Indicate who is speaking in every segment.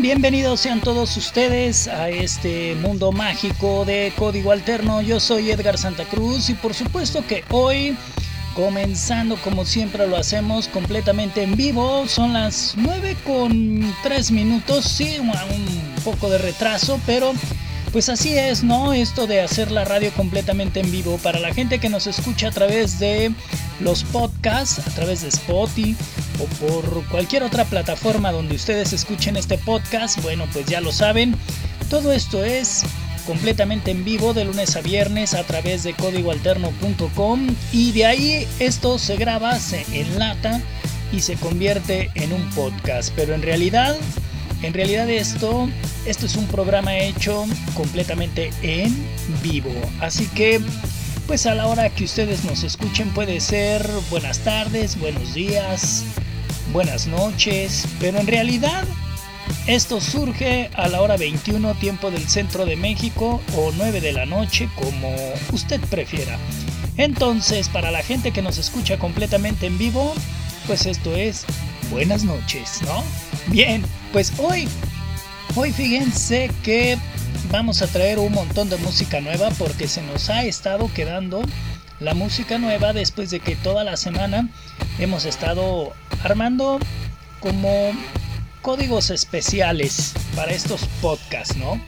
Speaker 1: Bienvenidos sean todos ustedes a este mundo mágico de Código Alterno. Yo soy Edgar Santa Cruz y por supuesto que hoy comenzando como siempre lo hacemos completamente en vivo. Son las 9 con 3 minutos, sí, un poco de retraso, pero pues así es, ¿no? Esto de hacer la radio completamente en vivo. Para la gente que nos escucha a través de los podcasts, a través de Spotify o por cualquier otra plataforma donde ustedes escuchen este podcast, bueno, pues ya lo saben. Todo esto es completamente en vivo de lunes a viernes a través de códigoalterno.com y de ahí esto se graba, se enlata y se convierte en un podcast. Pero en realidad, en realidad esto, esto es un programa hecho completamente en vivo. Así que, pues a la hora que ustedes nos escuchen puede ser buenas tardes, buenos días, buenas noches, pero en realidad esto surge a la hora 21 tiempo del centro de México o 9 de la noche como usted prefiera. Entonces, para la gente que nos escucha completamente en vivo, pues esto es buenas noches, ¿no? Bien, pues hoy, hoy fíjense que vamos a traer un montón de música nueva porque se nos ha estado quedando la música nueva después de que toda la semana hemos estado armando como códigos especiales para estos podcasts, ¿no?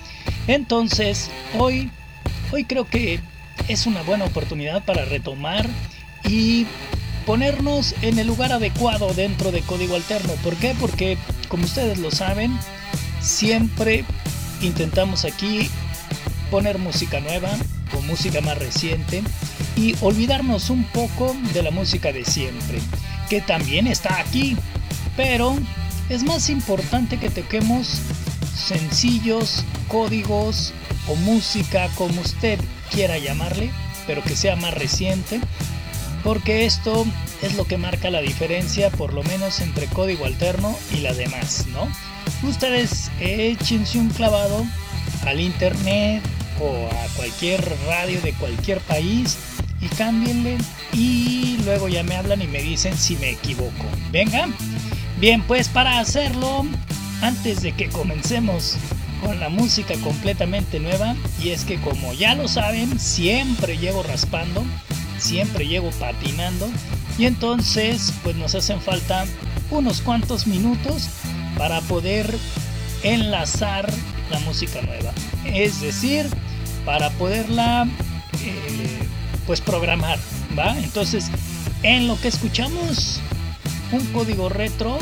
Speaker 1: Entonces, hoy, hoy creo que es una buena oportunidad para retomar y ponernos en el lugar adecuado dentro de Código Alterno. ¿Por qué? Porque, como ustedes lo saben, siempre intentamos aquí poner música nueva o música más reciente y olvidarnos un poco de la música de siempre, que también está aquí, pero es más importante que toquemos sencillos, códigos o música como usted quiera llamarle, pero que sea más reciente, porque esto es lo que marca la diferencia, por lo menos entre código alterno y la demás, ¿no? Ustedes échense un clavado al internet o a cualquier radio de cualquier país y cámbienle y luego ya me hablan y me dicen si me equivoco. Venga. Bien, pues para hacerlo, antes de que comencemos con la música completamente nueva, y es que como ya lo saben, siempre llego raspando, siempre llego patinando, y entonces pues nos hacen falta unos cuantos minutos para poder enlazar la música nueva. Es decir, para poderla eh, pues programar, ¿va? Entonces, en lo que escuchamos un código retro,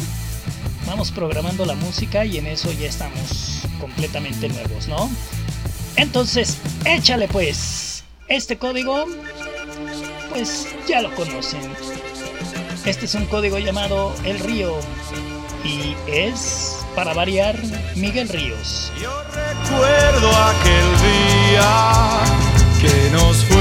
Speaker 1: vamos programando la música y en eso ya estamos completamente nuevos, ¿no? Entonces, échale pues. Este código, pues ya lo conocen. Este es un código llamado El Río y es, para variar, Miguel Ríos.
Speaker 2: Yo recuerdo aquel día que nos fuimos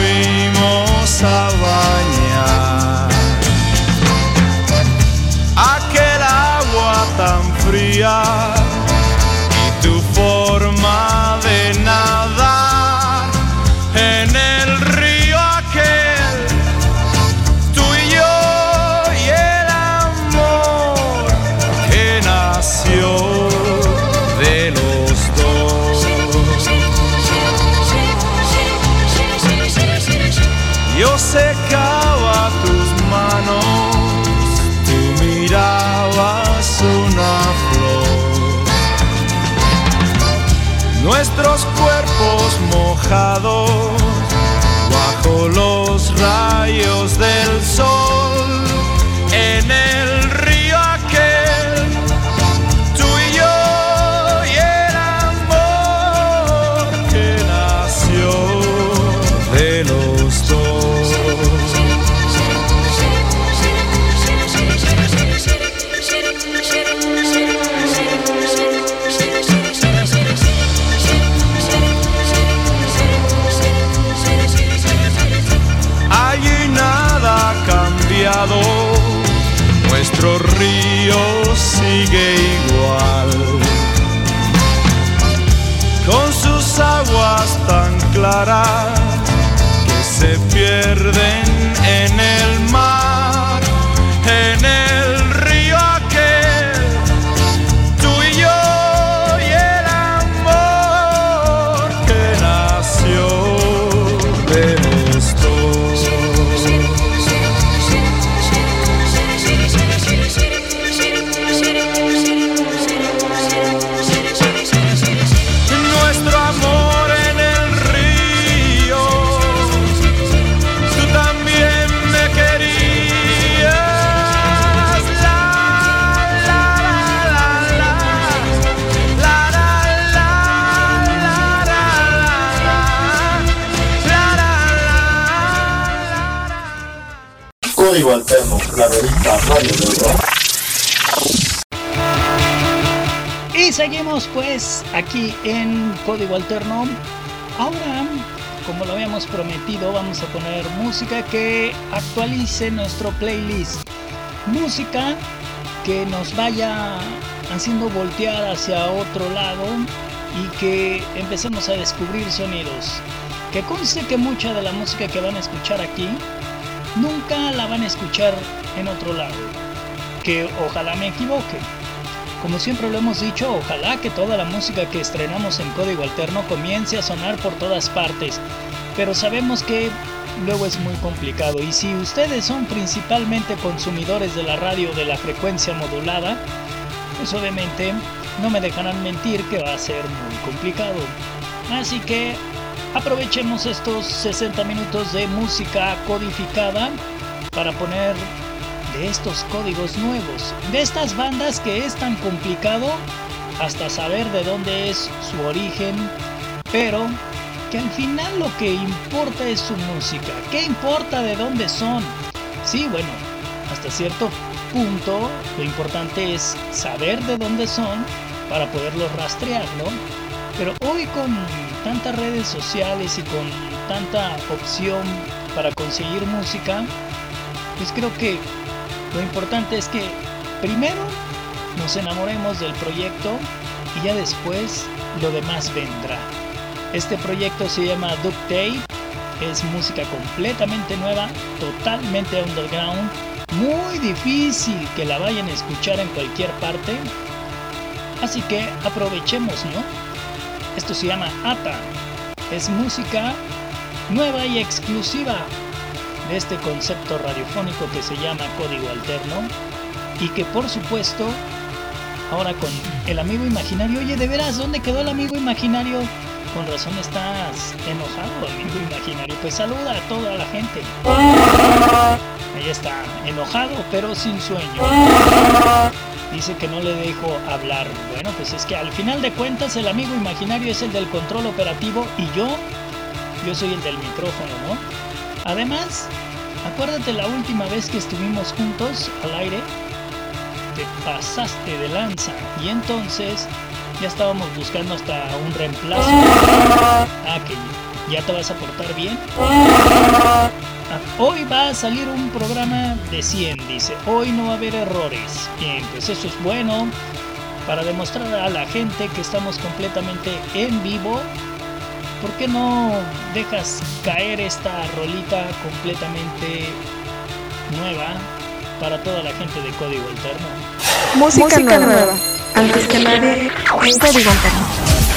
Speaker 1: Pues aquí en Código Alterno. Ahora, como lo habíamos prometido, vamos a poner música que actualice nuestro playlist. Música que nos vaya haciendo voltear hacia otro lado y que empecemos a descubrir sonidos. Que conste que mucha de la música que van a escuchar aquí nunca la van a escuchar en otro lado. Que ojalá me equivoque. Como siempre lo hemos dicho, ojalá que toda la música que estrenamos en Código Alterno comience a sonar por todas partes, pero sabemos que luego es muy complicado y si ustedes son principalmente consumidores de la radio de la frecuencia modulada, pues obviamente no me dejarán mentir que va a ser muy complicado. Así que aprovechemos estos 60 minutos de música codificada para poner estos códigos nuevos, de estas bandas que es tan complicado hasta saber de dónde es su origen, pero que al final lo que importa es su música. ¿Qué importa de dónde son? Sí, bueno, hasta cierto punto lo importante es saber de dónde son para poderlos rastrear, ¿no? Pero hoy con tantas redes sociales y con tanta opción para conseguir música, pues creo que lo importante es que primero nos enamoremos del proyecto y ya después lo demás vendrá. Este proyecto se llama Duct Tape, es música completamente nueva, totalmente underground, muy difícil que la vayan a escuchar en cualquier parte. Así que aprovechemos, ¿no? Esto se llama ATA, es música nueva y exclusiva de este concepto radiofónico que se llama código alterno y que por supuesto ahora con el amigo imaginario, oye de veras, ¿dónde quedó el amigo imaginario? Con razón estás enojado, amigo imaginario. Pues saluda a toda la gente. Ahí está, enojado pero sin sueño. Dice que no le dejo hablar. Bueno, pues es que al final de cuentas el amigo imaginario es el del control operativo y yo, yo soy el del micrófono, ¿no? Además, acuérdate la última vez que estuvimos juntos al aire, te pasaste de lanza y entonces ya estábamos buscando hasta un reemplazo. Ah, que ya te vas a portar bien. Ah, hoy va a salir un programa de 100, dice. Hoy no va a haber errores. Bien, pues eso es bueno para demostrar a la gente que estamos completamente en vivo ¿por qué no dejas caer esta rolita completamente nueva para toda la gente de Código Alterno?
Speaker 3: Música, Música nueva. nueva. Antes que nadie, Código Alterno.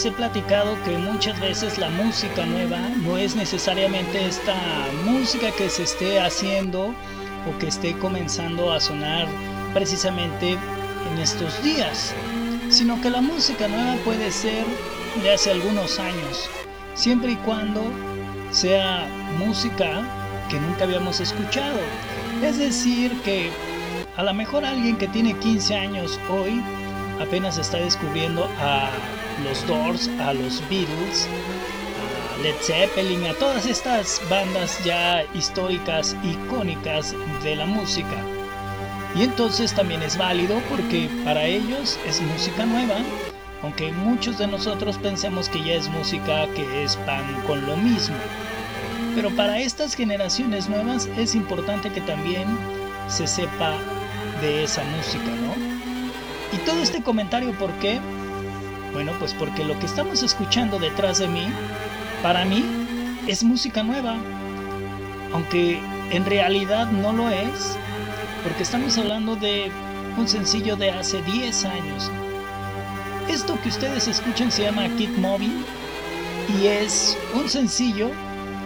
Speaker 1: Les he platicado que muchas veces la música nueva no es necesariamente esta música que se esté haciendo o que esté comenzando a sonar precisamente en estos días, sino que la música nueva puede ser de hace algunos años, siempre y cuando sea música que nunca habíamos escuchado. Es decir, que a lo mejor alguien que tiene 15 años hoy apenas está descubriendo a los Doors, a los Beatles, a Led Zeppelin, a todas estas bandas ya históricas, icónicas de la música. Y entonces también es válido porque para ellos es música nueva, aunque muchos de nosotros pensemos que ya es música que es pan con lo mismo. Pero para estas generaciones nuevas es importante que también se sepa de esa música, ¿no? Y todo este comentario, ¿por qué? Bueno, pues porque lo que estamos escuchando detrás de mí, para mí, es música nueva. Aunque en realidad no lo es, porque estamos hablando de un sencillo de hace 10 años. Esto que ustedes escuchan se llama Kid Moving y es un sencillo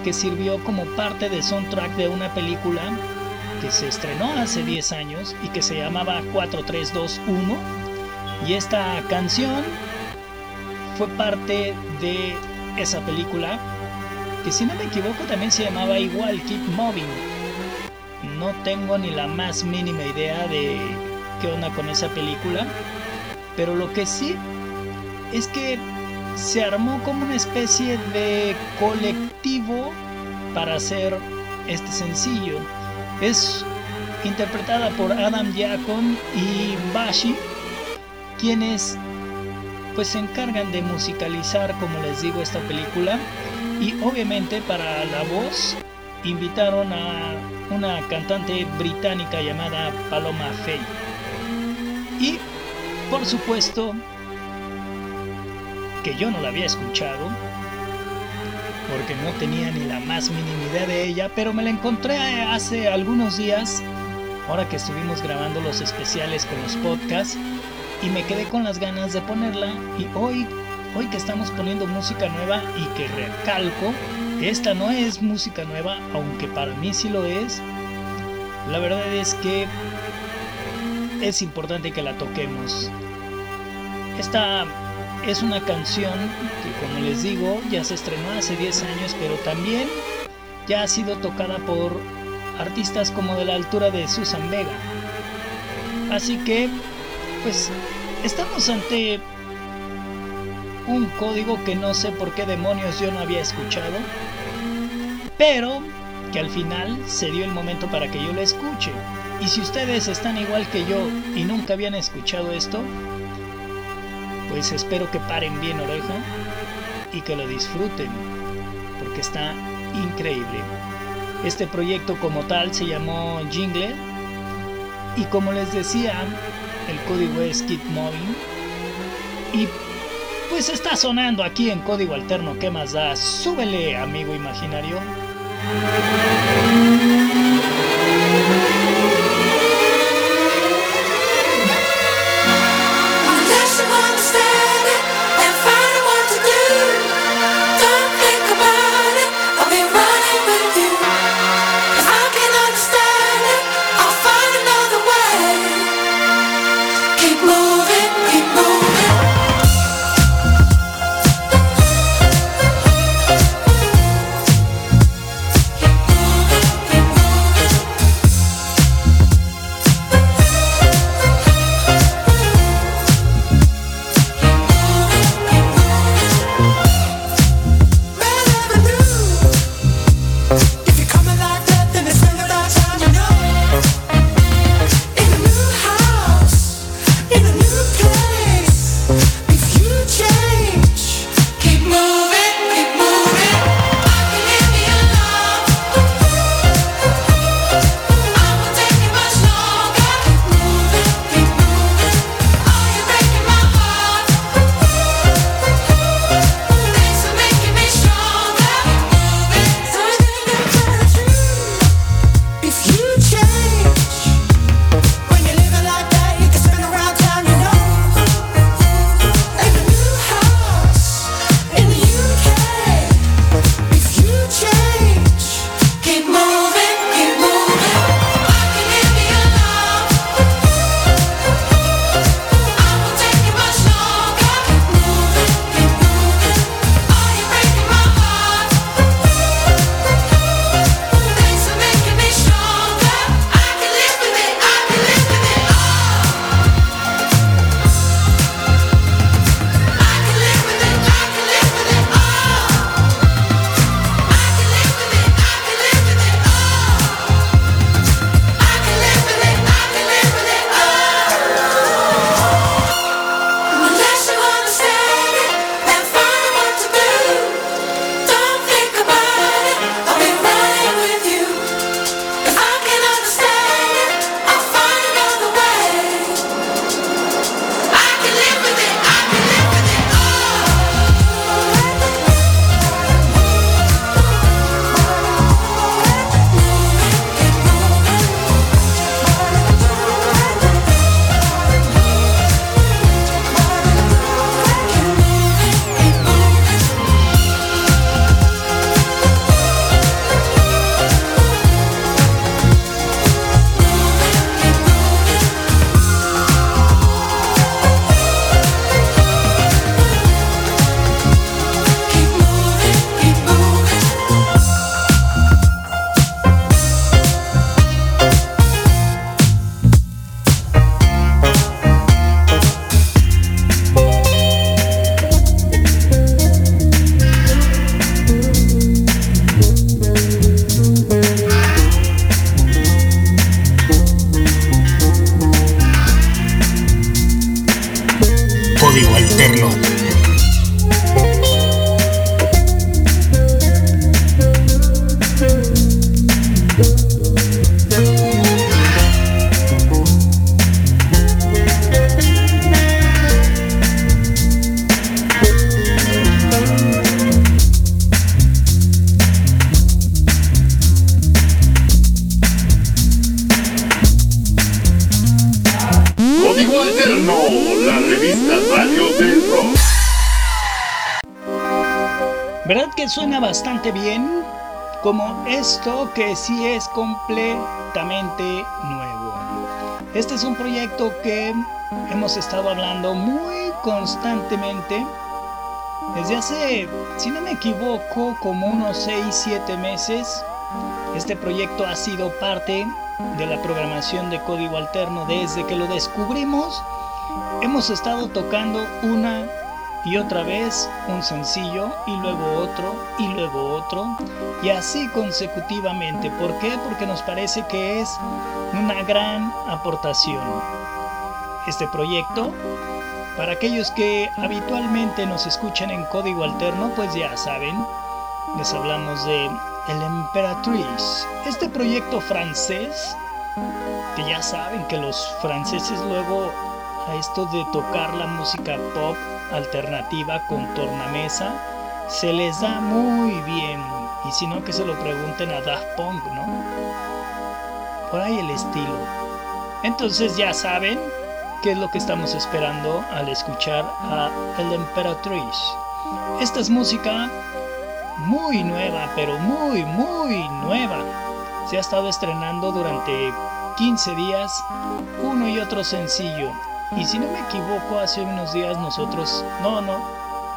Speaker 1: que sirvió como parte del soundtrack de una película que se estrenó hace 10 años y que se llamaba 4321 y esta canción fue parte de esa película que si no me equivoco también se llamaba igual Keep Moving no tengo ni la más mínima idea de qué onda con esa película. Pero lo que sí es que se armó como una especie de colectivo para hacer este sencillo. Es interpretada por Adam Diakon y Bashi, quienes pues se encargan de musicalizar, como les digo, esta película. Y obviamente para la voz invitaron a una cantante británica llamada Paloma Faye. Y, por supuesto, que yo no la había escuchado, porque no tenía ni la más mínima idea de ella, pero me la encontré hace algunos días, ahora que estuvimos grabando los especiales con los podcasts, y me quedé con las ganas de ponerla, y hoy, hoy que estamos poniendo música nueva y que recalco, esta no es música nueva, aunque para mí sí lo es. La verdad es que es importante que la toquemos. Esta es una canción que como les digo ya se estrenó hace 10 años, pero también ya ha sido tocada por artistas como de la altura de Susan Vega. Así que, pues, estamos ante un código que no sé por qué demonios yo no había escuchado, pero que al final se dio el momento para que yo lo escuche. Y si ustedes están igual que yo y nunca habían escuchado esto, pues espero que paren bien oreja y que lo disfruten, porque está increíble. Este proyecto como tal se llamó Jingle y como les decía, el código es Keep Moving y pues está sonando aquí en código alterno, ¿qué más da? Súbele, amigo imaginario. Que sí es completamente nuevo. Este es un proyecto que hemos estado hablando muy constantemente desde hace, si no me equivoco, como unos 6-7 meses. Este proyecto ha sido parte de la programación de código alterno desde que lo descubrimos. Hemos estado tocando una y otra vez un sencillo y luego otro y luego otro y así consecutivamente. ¿Por qué? Porque nos parece que es una gran aportación. Este proyecto, para aquellos que habitualmente nos escuchan en código alterno, pues ya saben, les hablamos de El Emperatriz, este proyecto francés, que ya saben que los franceses luego a esto de tocar la música pop alternativa con tornamesa se les da muy bien. Y si no, que se lo pregunten a Daft Punk, ¿no? Por ahí el estilo. Entonces ya saben qué es lo que estamos esperando al escuchar a El Emperatriz. Esta es música muy nueva, pero muy, muy nueva. Se ha estado estrenando durante 15 días uno y otro sencillo. Y si no me equivoco, hace unos días nosotros, no, no,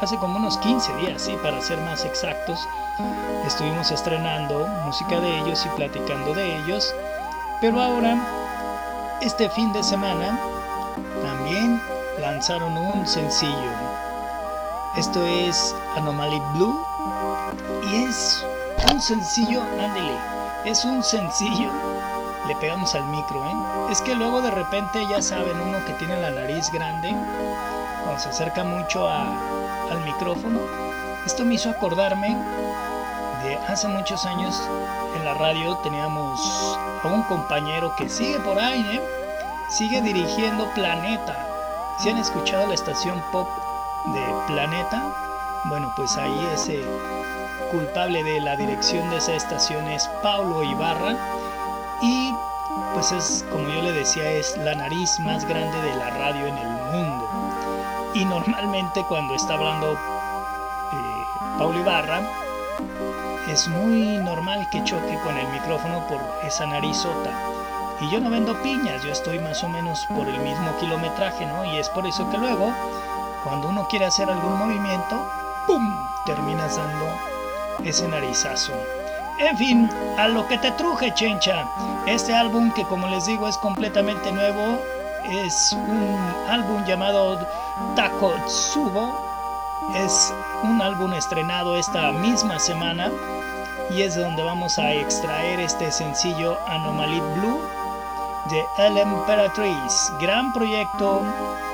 Speaker 1: hace como unos 15 días, sí, para ser más exactos, estuvimos estrenando música de ellos y platicando de ellos. Pero ahora, este fin de semana, también lanzaron un sencillo. Esto es Anomaly Blue y es un sencillo, ándele, es un sencillo. Le pegamos al micro, ¿eh? Es que luego de repente ya saben, uno que tiene la nariz grande, cuando se acerca mucho al micrófono, esto me hizo acordarme de hace muchos años en la radio teníamos a un compañero que sigue por ahí, ¿eh? Sigue dirigiendo Planeta. Si han escuchado la estación pop de Planeta, bueno, pues ahí ese culpable de la dirección de esa estación es Paulo Ibarra y pues es como yo le decía es la nariz más grande de la radio en el mundo y normalmente cuando está hablando eh, Paulo Ibarra es muy normal que choque con el micrófono por esa narizota y yo no vendo piñas yo estoy más o menos por el mismo kilometraje no y es por eso que luego cuando uno quiere hacer algún movimiento ¡pum! terminas dando ese narizazo. En fin, a lo que te truje, chencha. Este álbum, que como les digo es completamente nuevo, es un álbum llamado Takotsubo. Es un álbum estrenado esta misma semana y es donde vamos a extraer este sencillo Anomaly Blue de El Emperatriz. Gran proyecto,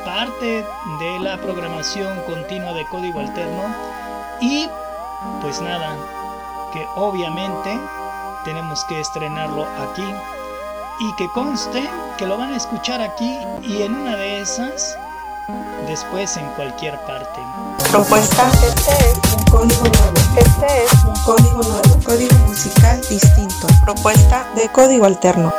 Speaker 1: parte de la programación continua de código alterno y pues nada, que obviamente tenemos que estrenarlo aquí y que conste que lo van a escuchar aquí y en una de esas después en cualquier parte.
Speaker 3: Propuesta. Este es un código nuevo. Este es un código nuevo. Código musical distinto. Propuesta de código alterno.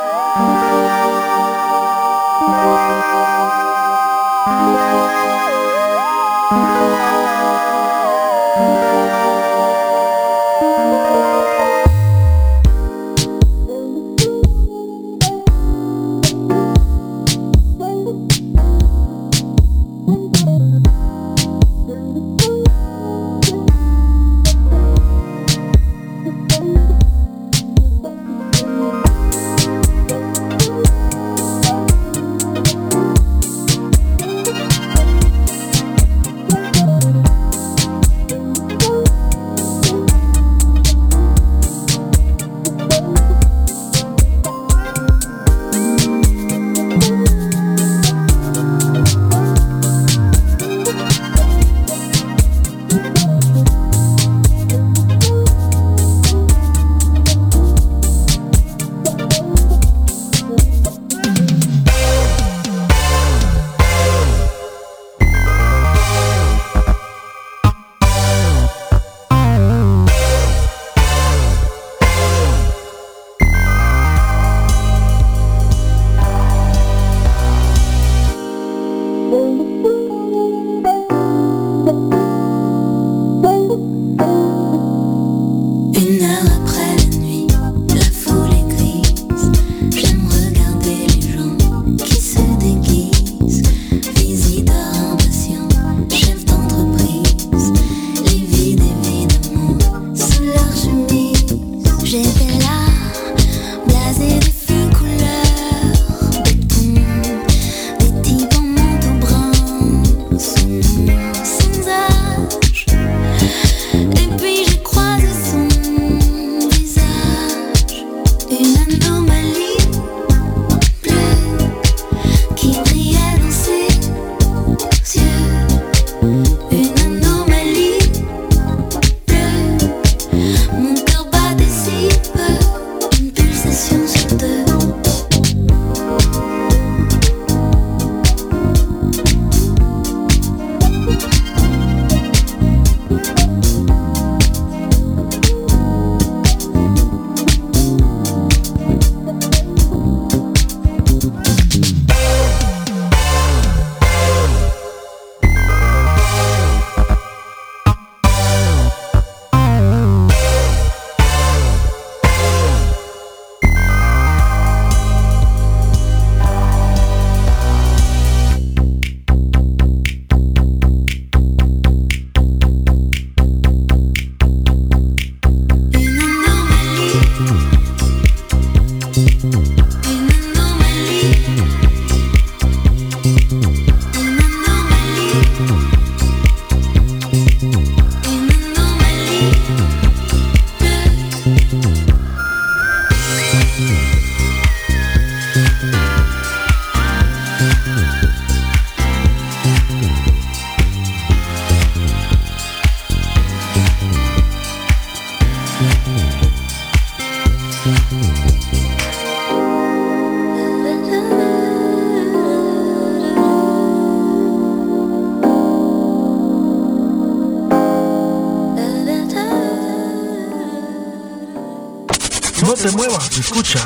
Speaker 4: Te muevas, escucha.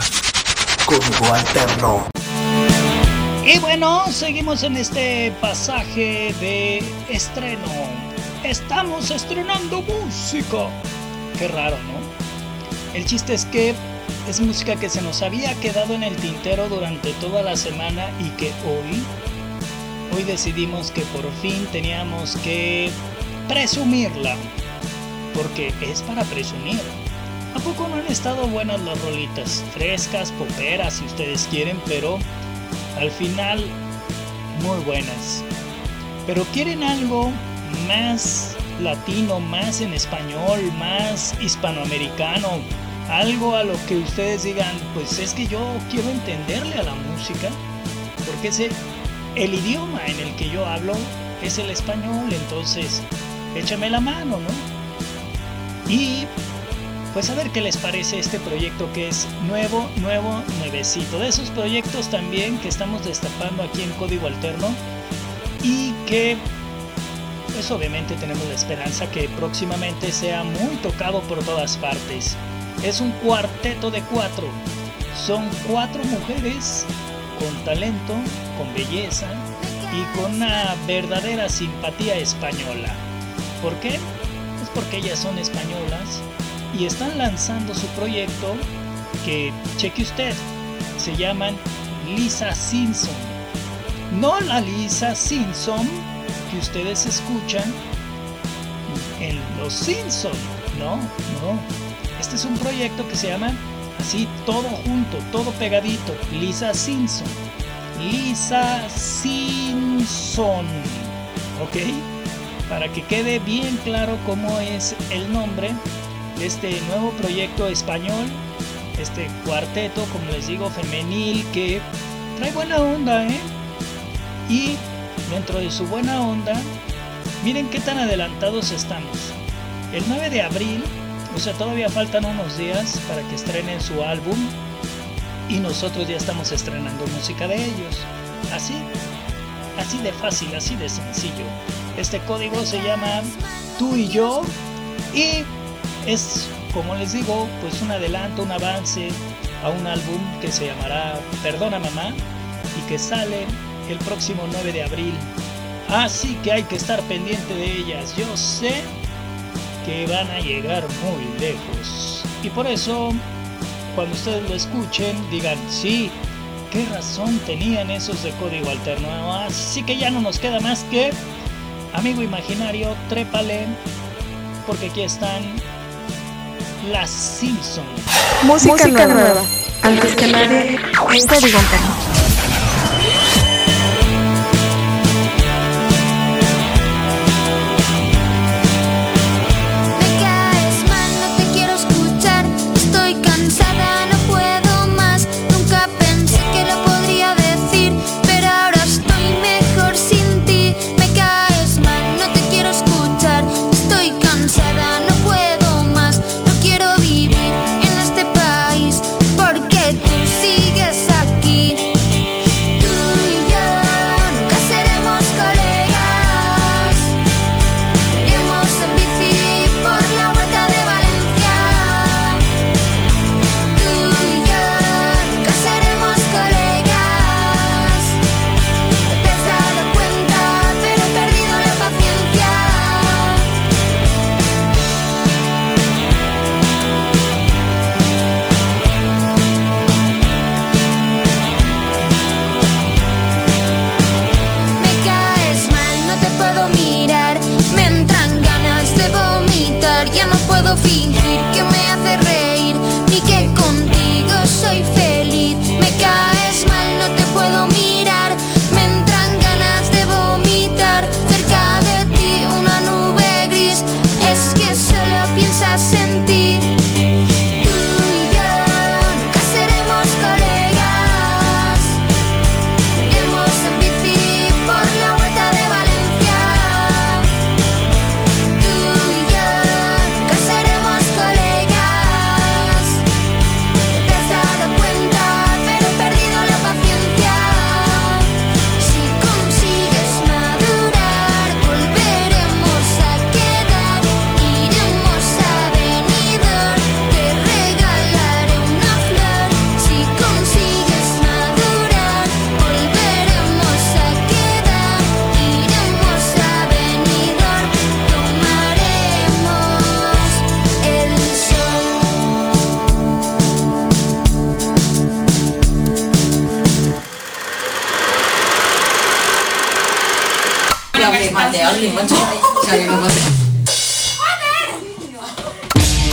Speaker 4: Código Alterno.
Speaker 1: Y bueno, seguimos en este pasaje de estreno. Estamos estrenando música. Qué raro, ¿no? El chiste es que es música que se nos había quedado en el tintero durante toda la semana y que hoy, hoy decidimos que por fin teníamos que presumirla. Porque es para presumir. ¿A poco no han estado buenas las rolitas? Frescas, poperas si ustedes quieren, pero al final muy buenas. Pero quieren algo más latino, más en español, más hispanoamericano, algo a lo que ustedes digan, pues es que yo quiero entenderle a la música, porque ese, el idioma en el que yo hablo es el español, entonces échame la mano, ¿no? Y pues a ver qué les parece este proyecto que es nuevo, nuevo, nuevecito. De esos proyectos también que estamos destapando aquí en Código Alterno y que pues obviamente tenemos la esperanza que próximamente sea muy tocado por todas partes. Es un cuarteto de cuatro. Son cuatro mujeres con talento, con belleza y con una verdadera simpatía española. ¿Por qué? Es porque ellas son españolas y están lanzando su proyecto que, cheque usted, se llaman Lisa Simpson. No la Lisa Simpson que ustedes escuchan en Los Simpson, no, no. Este es un proyecto que se llama así, todo junto, todo pegadito, Lisa Simpson. Lisa Simpson, ¿ok? Para que quede bien claro cómo es el nombre este nuevo proyecto español, este cuarteto, como les digo, femenil, que trae buena onda, ¿eh? Y dentro de su buena onda, miren qué tan adelantados estamos. El 9 de abril, o sea, todavía faltan unos días para que estrenen su álbum y nosotros ya estamos estrenando música de ellos. Así, así de fácil, así de sencillo. Este código se llama Tú y yo y es, como les digo, pues un adelanto, un avance a un álbum que se llamará Perdona Mamá y que sale el próximo 9 de abril. Así que hay que estar pendiente de ellas. Yo sé que van a llegar muy lejos. Y por eso, cuando ustedes lo escuchen, digan, sí, qué razón tenían esos de código alterno. Así que ya no nos queda más que, amigo imaginario, trépale, porque aquí están las Simpson.
Speaker 5: Música, nueva. Antes que nadie, en código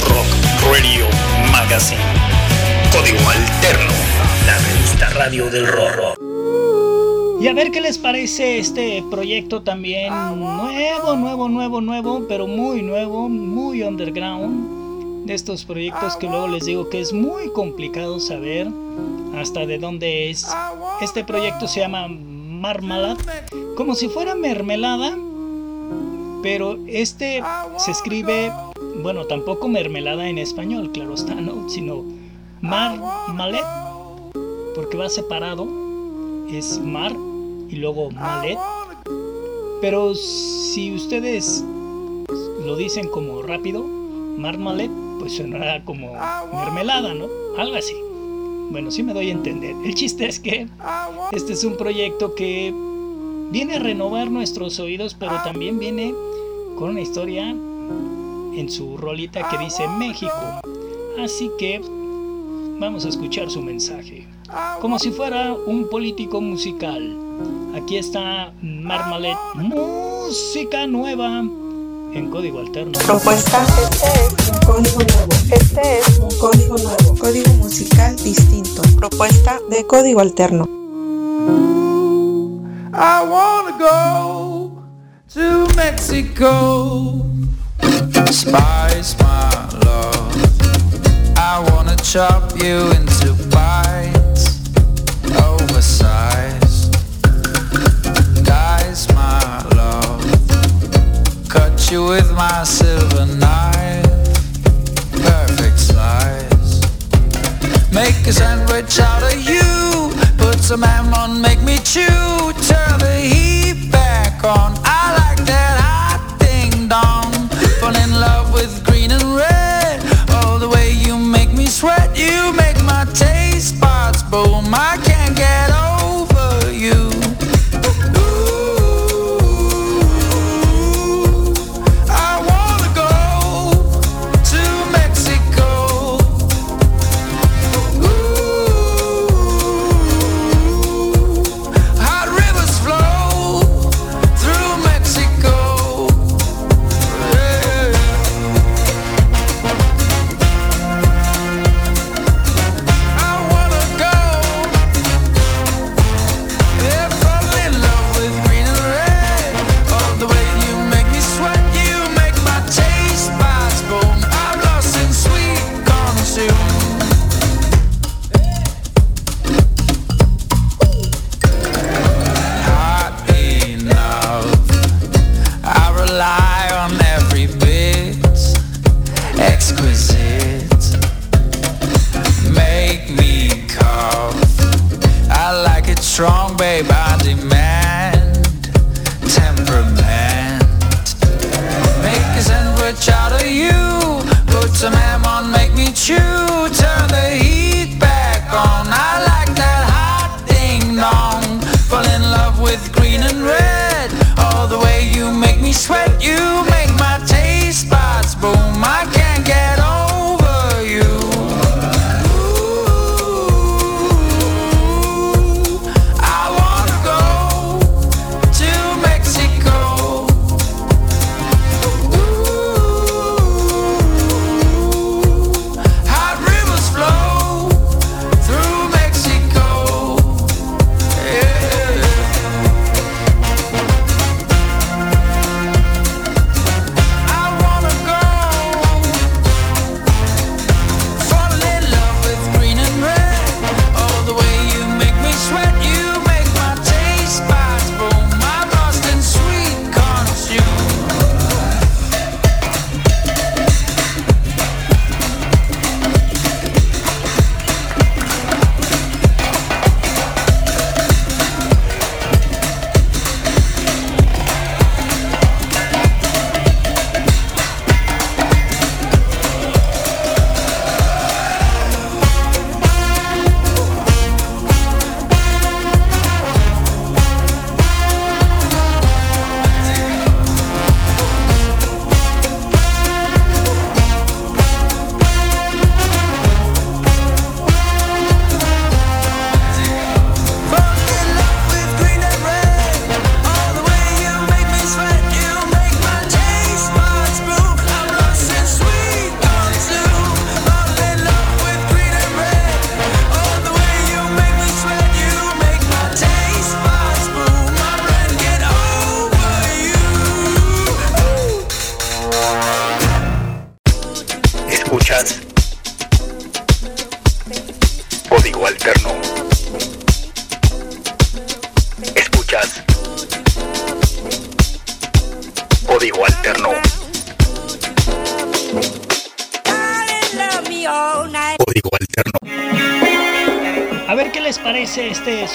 Speaker 6: Rock Radio Magazine. Código Alterno. La revista radio del rock.
Speaker 1: Y a ver qué les parece este proyecto también nuevo, nuevo, nuevo, nuevo, pero muy nuevo, muy underground. De estos proyectos que luego les digo que es muy complicado saber hasta de dónde es. Este proyecto se llama Marmalade, como si fuera mermelada, pero este se escribe, bueno, tampoco mermelada en español, claro está, ¿no? Sino Marmalade, porque va separado es mar y luego malet. Pero si ustedes lo dicen como rápido, marmalet, pues sonará como mermelada, ¿no? Algo así. Bueno, sí me doy a entender. El chiste es que este es un proyecto que viene a renovar nuestros oídos, pero también viene con una historia en su rolita que dice México. Así que vamos a escuchar su mensaje como si fuera un político musical. Aquí está Marmalet, música nueva en código alterno.
Speaker 3: Propuesta. Este es un código nuevo. Este es un código nuevo. Código musical distinto. Propuesta de código alterno.
Speaker 7: I wanna go to Mexico. Spice my love. I wanna chop you into bites, oversized. Dice my love. You with my silver knife. Perfect slice. Make a sandwich out of you. Put some ham on, make me chew. Turn the heat back on. I like that hot ding dong. Fall in love with green and red. All the way you make me sweat. You make my taste buds boom. I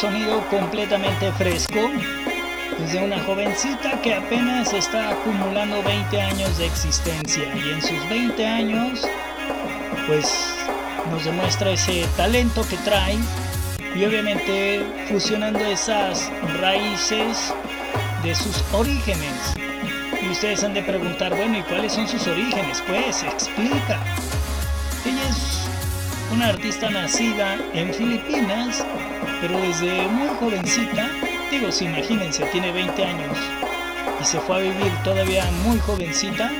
Speaker 1: sonido completamente fresco. Desde una jovencita que apenas está acumulando 20 años de existencia y en sus 20 años pues nos demuestra ese talento que trae y obviamente fusionando esas raíces de sus orígenes. Y ustedes han de preguntar, bueno, ¿y cuáles son sus orígenes? Pues explica. Ella es una artista nacida en Filipinas, pero desde muy jovencita, digo, si imagínense, tiene 20 años y se fue a vivir todavía muy jovencita,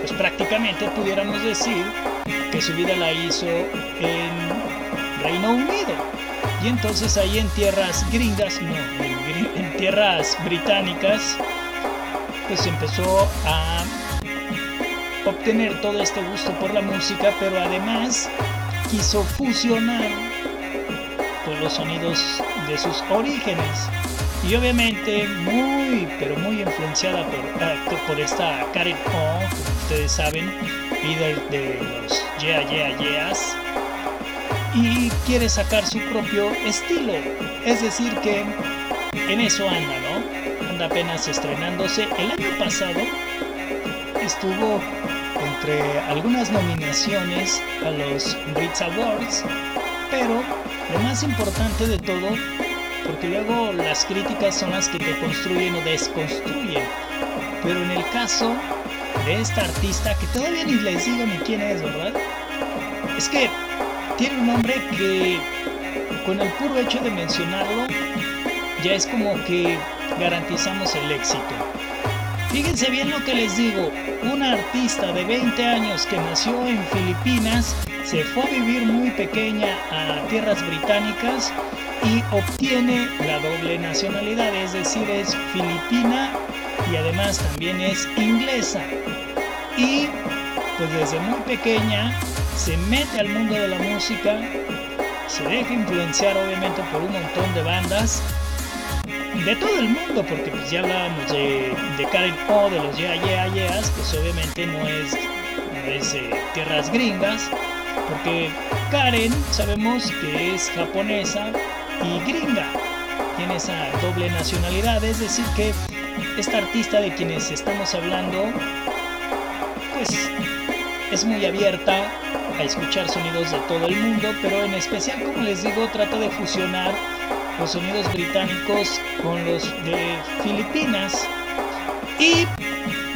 Speaker 1: pues prácticamente pudiéramos decir que su vida la hizo en Reino Unido. Y entonces ahí en tierras gringas, no, en, en tierras británicas, pues empezó a obtener todo este gusto por la música, pero además quiso fusionar los sonidos de sus orígenes. Y obviamente muy, pero muy influenciada por, ah, por esta Karen O, como ustedes saben, líder de los Yeah Yeah Yeahs, y quiere sacar su propio estilo. Es decir, que en eso anda, ¿no? Anda apenas estrenándose. El año pasado estuvo entre algunas nominaciones a los Brits Awards, pero lo más importante de todo, porque luego las críticas son las que te construyen o desconstruyen, pero en el caso de esta artista, que todavía ni les digo ni quién es, ¿verdad? Es que tiene un nombre que con el puro hecho de mencionarlo, ya es como que garantizamos el éxito. Fíjense bien lo que les digo, una artista de 20 años que nació en Filipinas se fue a vivir muy pequeña a tierras británicas y obtiene la doble nacionalidad, es decir, es filipina y además también es inglesa. Y pues desde muy pequeña se mete al mundo de la música, se deja influenciar obviamente por un montón de bandas de todo el mundo, porque pues ya hablábamos de, Karen O, de los Yeah Yeah Yeahs, pues obviamente no es, no es eh, tierras gringas, porque Karen sabemos que es japonesa y gringa, tiene esa doble nacionalidad, es decir que esta artista de quienes estamos hablando, pues es muy abierta a escuchar sonidos de todo el mundo, pero en especial, como les digo, trata de fusionar los sonidos británicos con los de Filipinas. Y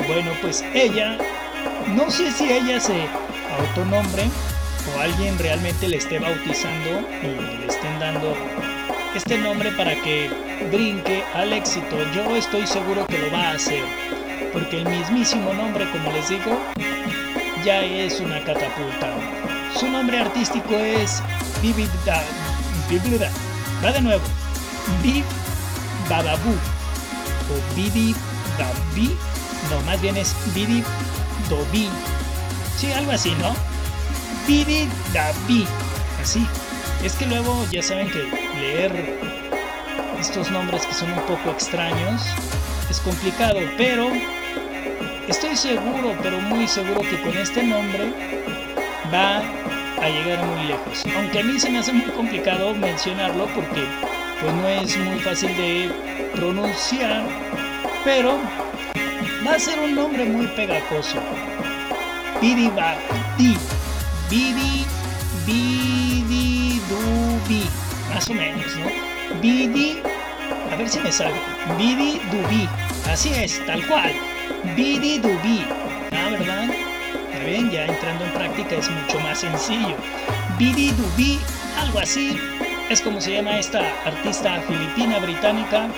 Speaker 1: bueno, pues ella, no sé si ella se autonombre o alguien realmente le esté bautizando y le estén dando este nombre para que brinque al éxito. Yo estoy seguro que lo va a hacer, porque el mismísimo nombre, como les digo, ya es una catapulta. Su nombre artístico es Vivid Va de nuevo. Bib Bababu. O Bidi Dabi. No, más bien es Bidi Dobi. Sí, algo así, ¿no? Bidi Dabi. Así. Es que luego ya saben que leer estos nombres que son un poco extraños es complicado, pero estoy seguro, pero muy seguro que con este nombre va a llegar muy lejos. Aunque a mí se me hace muy complicado mencionarlo porque pues no es muy fácil de pronunciar, pero va a ser un nombre muy pegajoso. Bidi Badi, Bidi Bidi Dubi, más o menos, ¿no? Bidi, a ver si me sale. Bidi Dubi, así es, tal cual. Bidi Dubi, ¿ah, verdad? Ya entrando en práctica es mucho más sencillo. Bidi Dubi, algo así, es como se llama esta artista filipina británica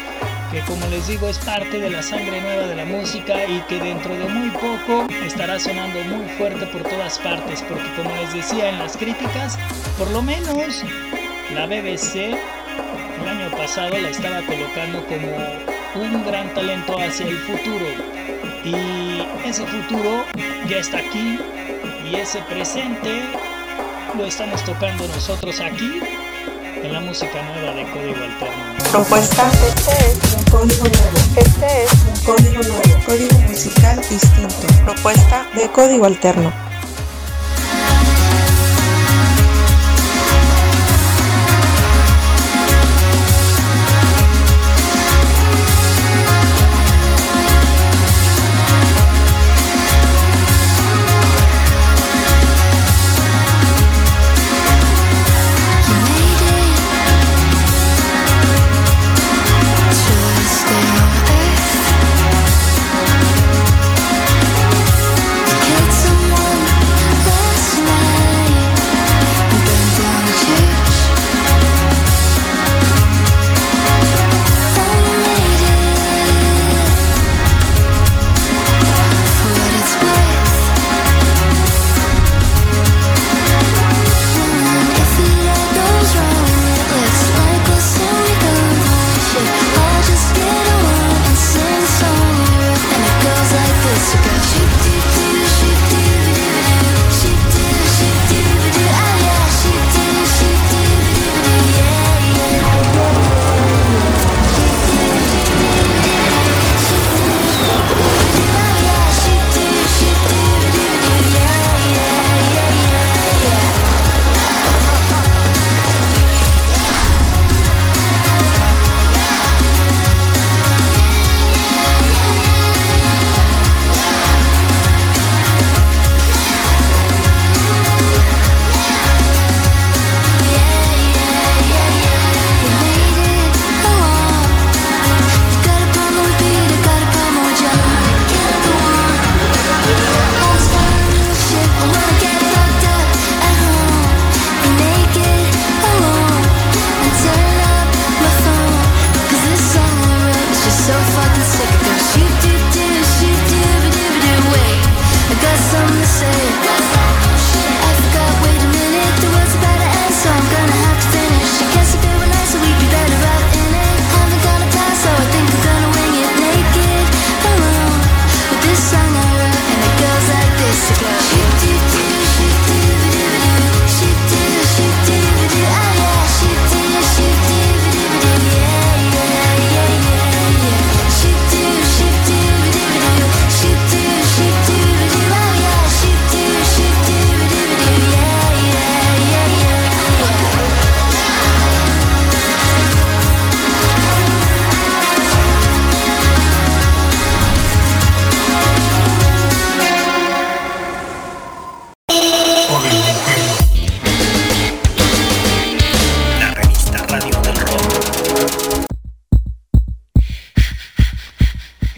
Speaker 1: que como les digo es parte de la sangre nueva de la música y que dentro de muy poco estará sonando muy fuerte por todas partes porque como les decía en las críticas, por lo menos la BBC el año pasado la estaba colocando como un gran talento hacia el futuro y ese futuro ya está aquí y ese presente lo estamos tocando nosotros aquí en la música nueva de Código Alterno.
Speaker 3: Propuesta. Este es un código nuevo. Este es un código nuevo. Código musical distinto. Propuesta de código alterno.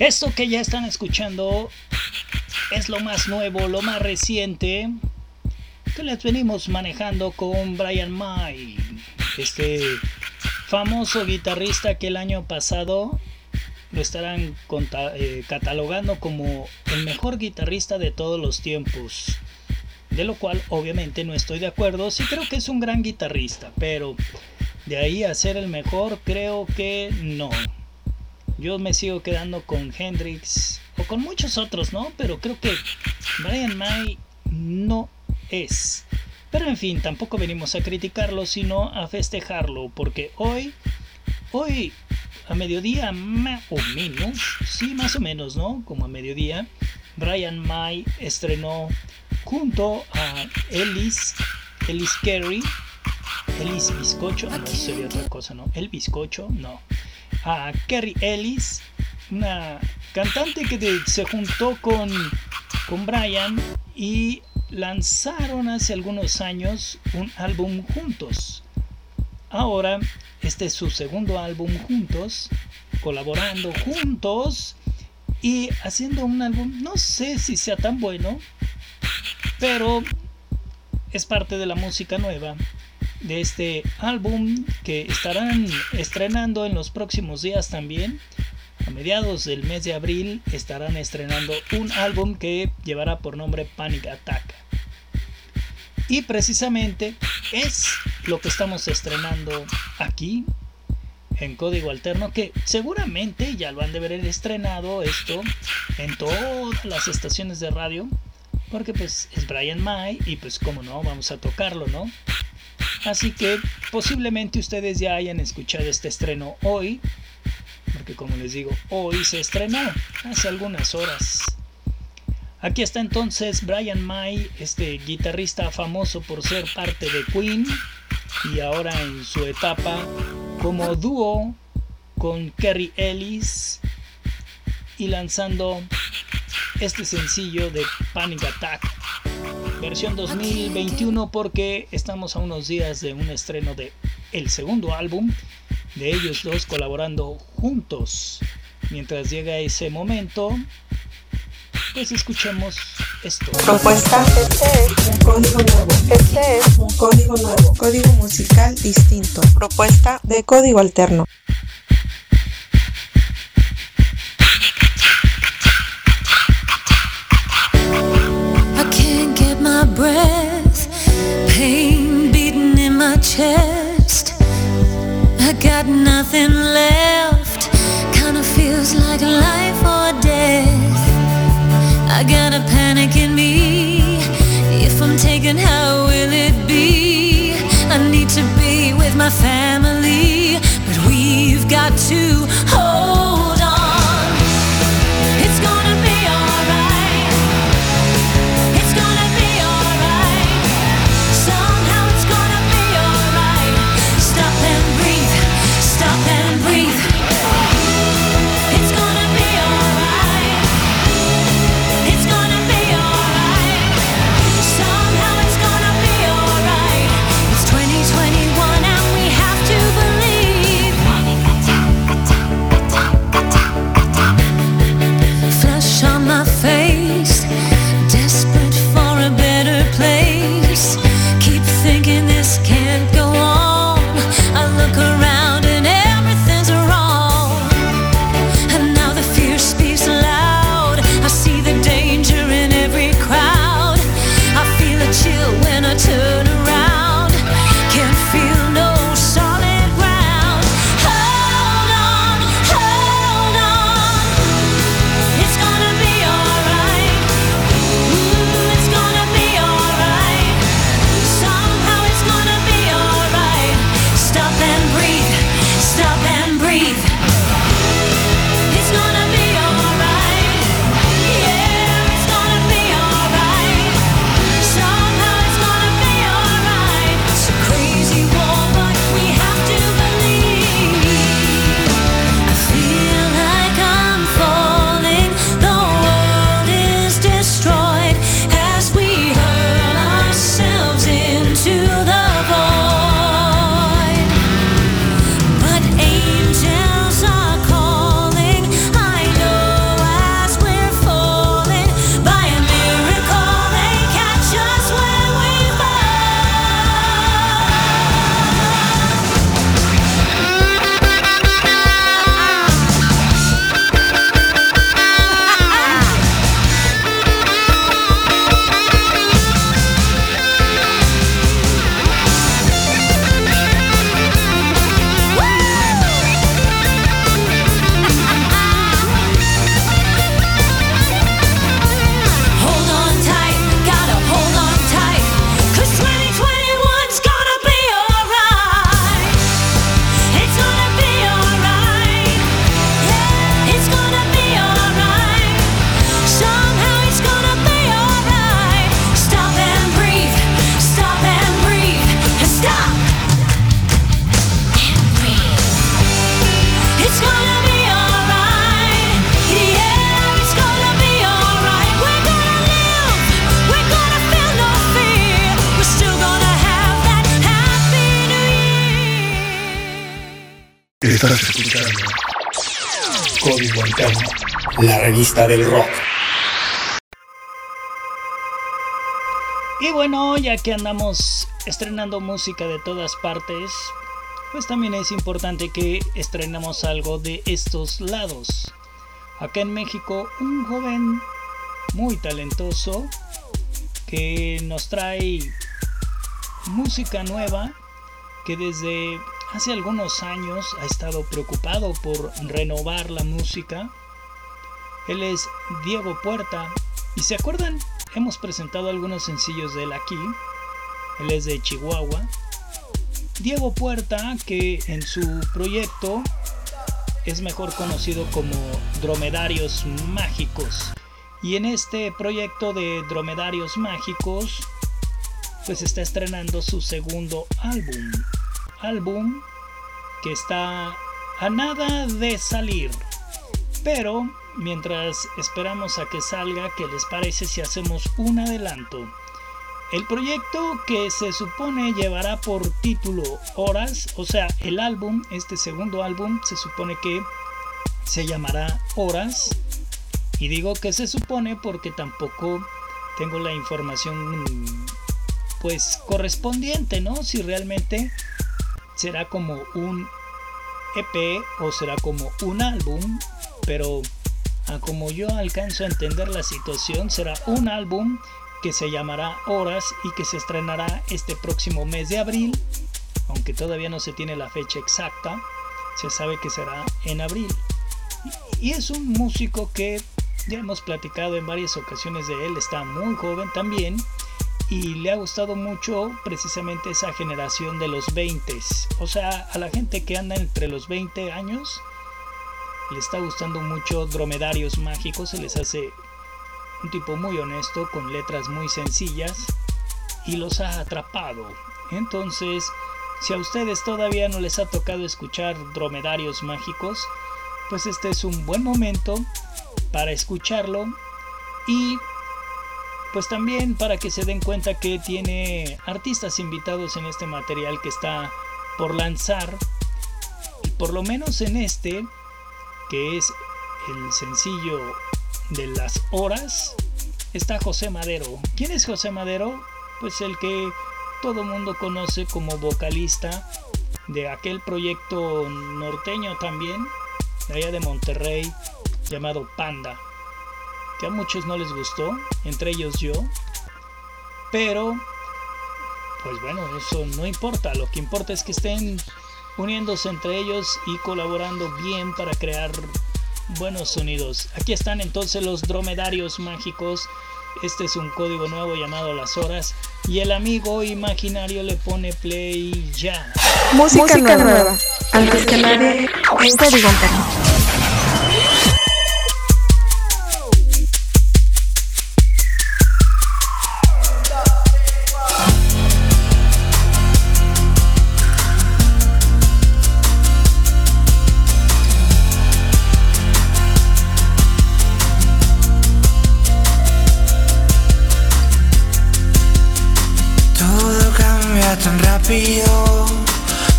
Speaker 1: Esto que ya están escuchando es lo más nuevo, lo más reciente que les venimos manejando con Brian May, este famoso guitarrista que el año pasado lo estarán eh, catalogando como el mejor guitarrista de todos los tiempos. De lo cual obviamente no estoy de acuerdo, sí creo que es un gran guitarrista, pero de ahí a ser el mejor creo que no. Yo me sigo quedando con Hendrix o con muchos otros, ¿no? Pero creo que Brian May no es. Pero en fin, tampoco venimos a criticarlo, sino a festejarlo, porque hoy, hoy a mediodía más o menos, sí, más o menos, ¿no? Como a mediodía, Brian May estrenó junto a Ellis, Ellis Carey, Ellis Bizcocho, no sería otra cosa, ¿no? El Bizcocho, no a Kerry Ellis, una cantante que se juntó con, con Brian y lanzaron hace algunos años un álbum juntos. Ahora, este es su segundo álbum juntos, colaborando juntos y haciendo un álbum, no sé si sea tan bueno, pero es parte de la música nueva de este álbum que estarán estrenando en los próximos días también. A mediados del mes de abril estarán estrenando un álbum que llevará por nombre Panic Attack. Y precisamente es lo que estamos estrenando aquí en código alterno que seguramente ya lo han de ver estrenado esto en todas las estaciones de radio porque pues es Brian May y pues como no vamos a tocarlo, ¿no? Así que posiblemente ustedes ya hayan escuchado este estreno hoy, porque como les digo, hoy se estrenó hace algunas horas. Aquí está entonces Brian May, este guitarrista famoso por ser parte de Queen y ahora en su etapa como dúo con Kerry Ellis y lanzando este sencillo de Panic Attack versión 2021 porque estamos a unos días de un estreno de el segundo álbum de ellos dos colaborando juntos. Mientras llega ese momento, pues escuchemos esto.
Speaker 3: Propuesta, este es un código nuevo. Este es un código nuevo. Código musical distinto. Propuesta de código alterno.
Speaker 8: Nothing left, kinda feels like life or death. I got a panic in me. If I'm taken, how will it be? I need to be with my family, but we've got to hold
Speaker 9: Estás escuchando la revista del rock.
Speaker 1: Y bueno, ya que andamos estrenando música de todas partes, pues también es importante que estrenemos algo de estos lados. Acá en México, un joven muy talentoso que nos trae música nueva que desde hace algunos años ha estado preocupado por renovar la música. Él es Diego Puerta y se acuerdan, hemos presentado algunos sencillos de él aquí. Él es de Chihuahua Diego Puerta, que en su proyecto es mejor conocido como Dromedarios Mágicos. Y en este proyecto de Dromedarios Mágicos, pues está estrenando su segundo álbum. Álbum que está a nada de salir. Pero mientras esperamos a que salga, ¿qué les parece si hacemos un adelanto? El proyecto que se supone llevará por título Horas, o sea, el álbum, este segundo álbum, se supone que se llamará Horas. Y digo que se supone porque tampoco tengo la información pues correspondiente, ¿no? Si realmente será como un EP o será como un álbum, pero como yo alcanzo a entender la situación, será un álbum que se llamará Horas y que se estrenará este próximo mes de abril, aunque todavía no se tiene la fecha exacta, se sabe que será en abril. Y es un músico que ya hemos platicado en varias ocasiones de él, está muy joven también y le ha gustado mucho precisamente esa generación de los 20, o sea, a la gente que anda entre los 20 años le está gustando mucho Dromedarios Mágicos, se les hace un tipo muy honesto, con letras muy sencillas y los ha atrapado. Entonces, si a ustedes todavía no les ha tocado escuchar dromedarios mágicos, pues este es un buen momento para escucharlo y pues también para que se den cuenta que tiene artistas invitados en este material que está por lanzar y por lo menos en este que es el sencillo de las horas está José Madero. ¿Quién es José Madero? Pues el que todo mundo conoce como vocalista de aquel proyecto norteño también, de allá de Monterrey, llamado Panda, que a muchos no les gustó, entre ellos yo, pero pues bueno, eso no importa, lo que importa es que estén uniéndose entre ellos y colaborando bien para crear buenos sonidos. Aquí están entonces los dromedarios mágicos. Este es un código nuevo llamado Las Horas. Y el amigo imaginario le pone play ya.
Speaker 10: Música, nueva. Antes que nadie, un código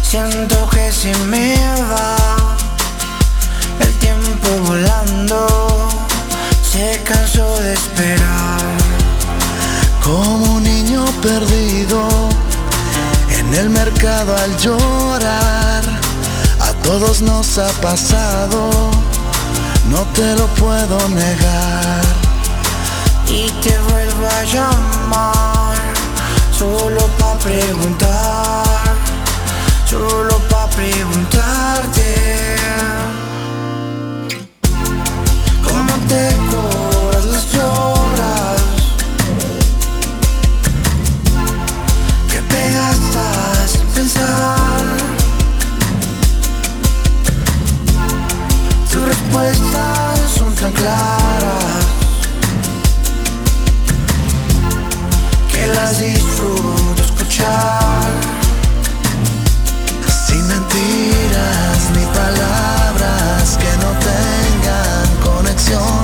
Speaker 11: siento que se me va el tiempo volando, se cansó de esperar. Como un niño perdido en el mercado al llorar, a todos nos ha pasado, no te lo puedo negar. Y te vuelvo a llamar solo para preguntar, solo para preguntarte don't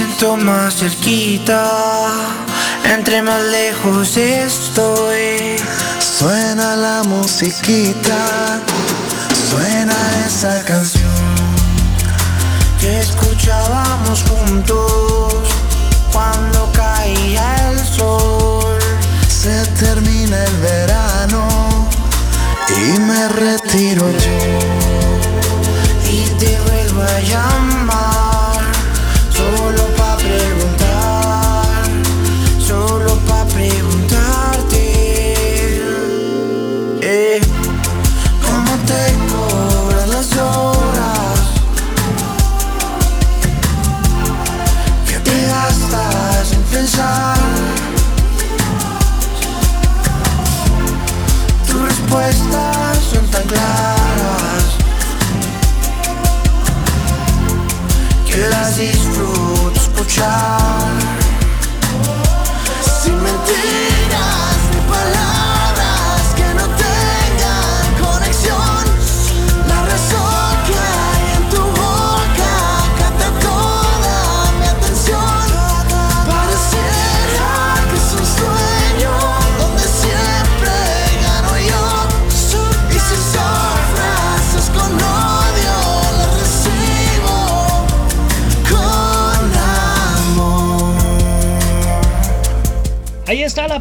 Speaker 11: siento más cerquita, entre más lejos estoy. Suena la musiquita, suena esa canción que escuchábamos juntos cuando caía el sol. Se termina el verano y me retiro yo. Y te vuelvo a llamar
Speaker 1: side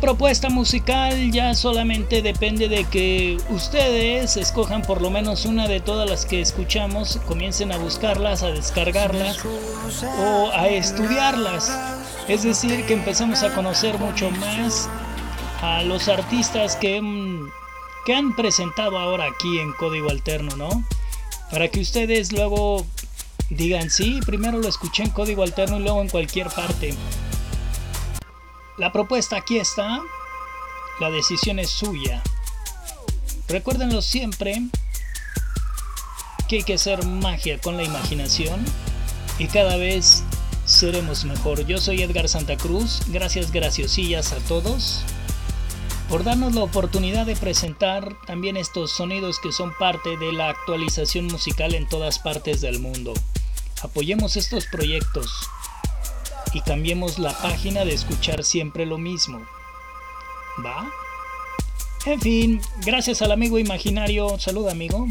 Speaker 1: propuesta musical, ya solamente depende de que ustedes escojan por lo menos una de todas las que escuchamos, comiencen a buscarlas, a descargarlas o a estudiarlas. Es decir, que empecemos a conocer mucho más a los artistas que, que han presentado ahora aquí en Código Alterno, ¿no? Para que ustedes luego digan, sí, primero lo escuché en Código Alterno y luego en cualquier parte. La propuesta aquí está. La decisión es suya. Recuérdenlo siempre que hay que hacer magia con la imaginación y cada vez seremos mejor. Yo soy Edgar Santa Cruz. Gracias, graciosillas a todos por darnos la oportunidad de presentar también estos sonidos que son parte de la actualización musical en todas partes del mundo. Apoyemos estos proyectos y cambiemos la página de escuchar siempre lo mismo. ¿Va? En fin, gracias al amigo imaginario. Salud, amigo.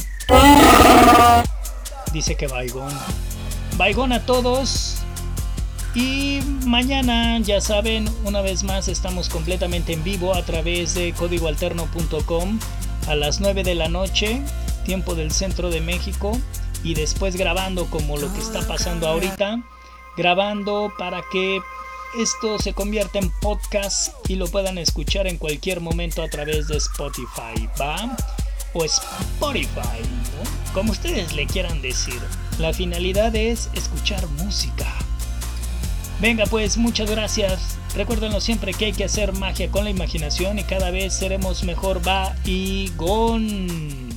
Speaker 1: Dice que Baigón. Baigón a todos. Y mañana, ya saben, una vez más estamos completamente en vivo a través de códigoalterno.com a las 9 de la noche, tiempo del centro de México. Y después grabando como lo que está pasando ahorita grabando para que esto se convierta en podcast y lo puedan escuchar en cualquier momento a través de Spotify, ¿va? O Spotify, ¿no? Como ustedes le quieran decir. La finalidad es escuchar música. Venga pues, muchas gracias. Recuérdenlo siempre que hay que hacer magia con la imaginación y cada vez seremos mejor. Va y gon.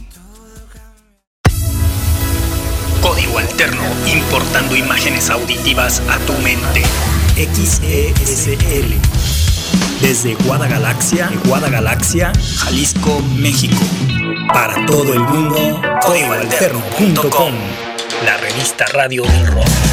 Speaker 9: Código Alterno, importando imágenes auditivas a tu mente. XESL. Desde Guadagalaxia, Guadagalaxia, Jalisco, México. Para todo el mundo, códigoalterno.com. La revista radio del rock.